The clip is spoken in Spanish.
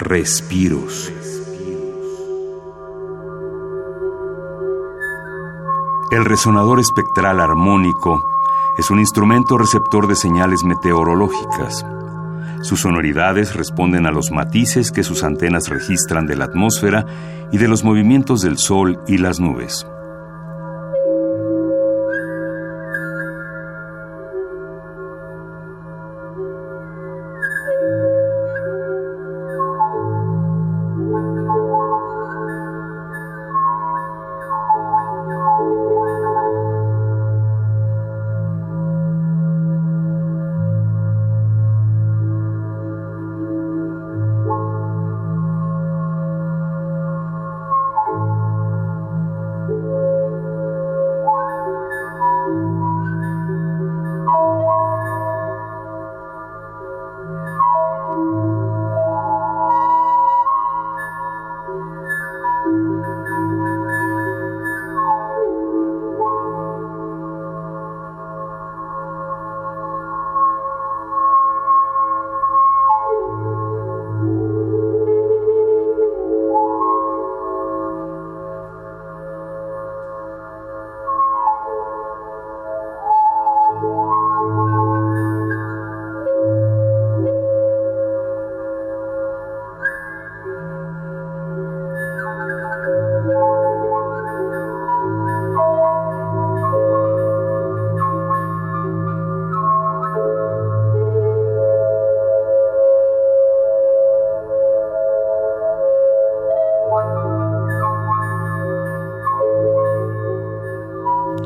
Respiros. El resonador espectral armónico es un instrumento receptor de señales meteorológicas. Sus sonoridades responden a los matices que sus antenas registran de la atmósfera y de los movimientos del sol y las nubes.